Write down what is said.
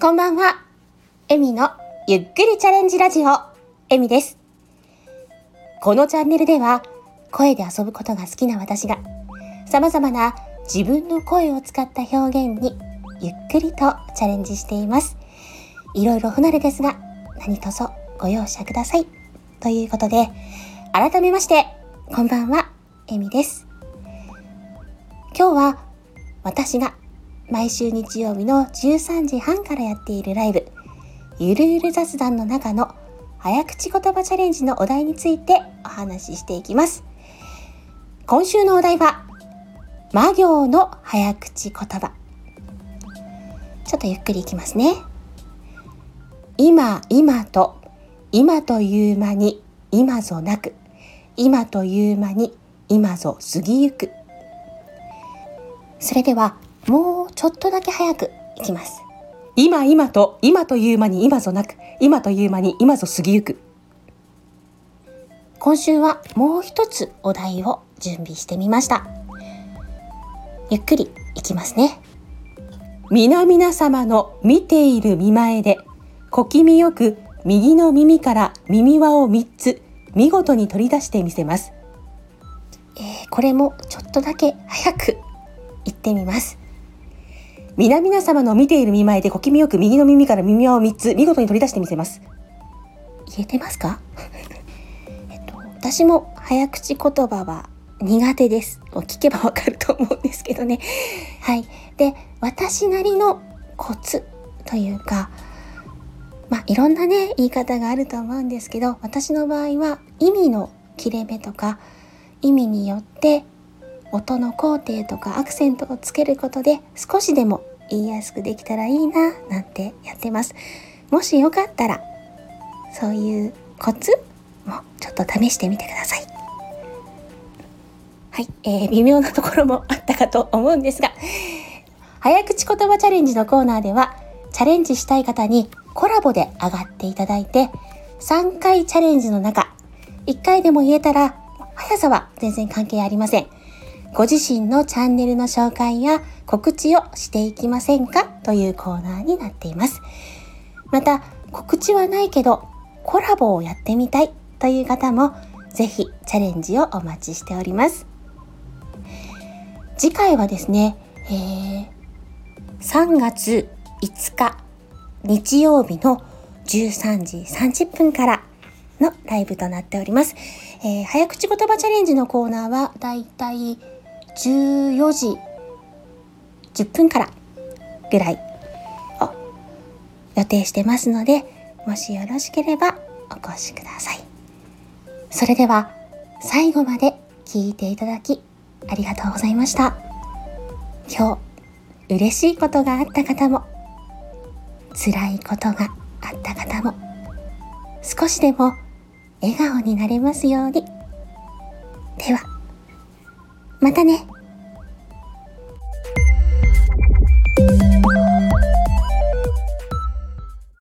こんばんは。エミのゆっくりチャレンジラジオ、エミです。このチャンネルでは、声で遊ぶことが好きな私が、様々な自分の声を使った表現にゆっくりとチャレンジしています。いろいろ不慣れですが、何卒ご容赦ください。ということで、改めまして、こんばんは、エミです。今日は私が毎週日曜日の13時半からやっているライブ、ゆるゆる雑談の中の早口言葉チャレンジのお題についてお話ししていきます。今週のお題は、魔行の早口言葉。ちょっとゆっくりいきますね。今、今と、今という間に、今ぞなく、今という間に、今ぞ過ぎゆく。それでは、もうちょっとだけ早くいきます。今今と今という間に今ぞなく今という間に今ぞ過ぎゆく。今週はもう一つお題を準備してみました。ゆっくりいきますね。皆々様の見ている見前で小気味よく右の耳から耳輪を3つ見事に取り出してみせます、えー、これもちょっとだけ早く言ってみます皆々様の見ている見舞いで小気味よく右の耳から耳輪を3つ見事に取り出してみせます。言えてますか？えっと、私も早口言葉は苦手です。聞けばわかると思うんですけどね。はい。で、私なりのコツというか、まあ、いろんなね、言い方があると思うんですけど、私の場合は意味の切れ目とか、意味によって音の工程とかアクセントをつけることで少しでも言いやすくできたらいいななんてやってます。もしよかったらそういうコツもちょっと試してみてください。はい、えー、微妙なところもあったかと思うんですが早口言葉チャレンジのコーナーではチャレンジしたい方にコラボで上がっていただいて3回チャレンジの中1回でも言えたら速さは全然関係ありません。ご自身のチャンネルの紹介や告知をしていきませんか？というコーナーになっています。また、告知はないけど、コラボをやってみたいという方も、ぜひチャレンジをお待ちしております。次回はですね、えー、3月5日日曜日の13時30分からのライブとなっております。えー、早口言葉チャレンジのコーナーはだいたい14時10分からぐらいを予定してますので、もしよろしければお越しください。それでは最後まで聞いていただきありがとうございました。今日嬉しいことがあった方も辛いことがあった方も少しでも笑顔になれますように。では、またね。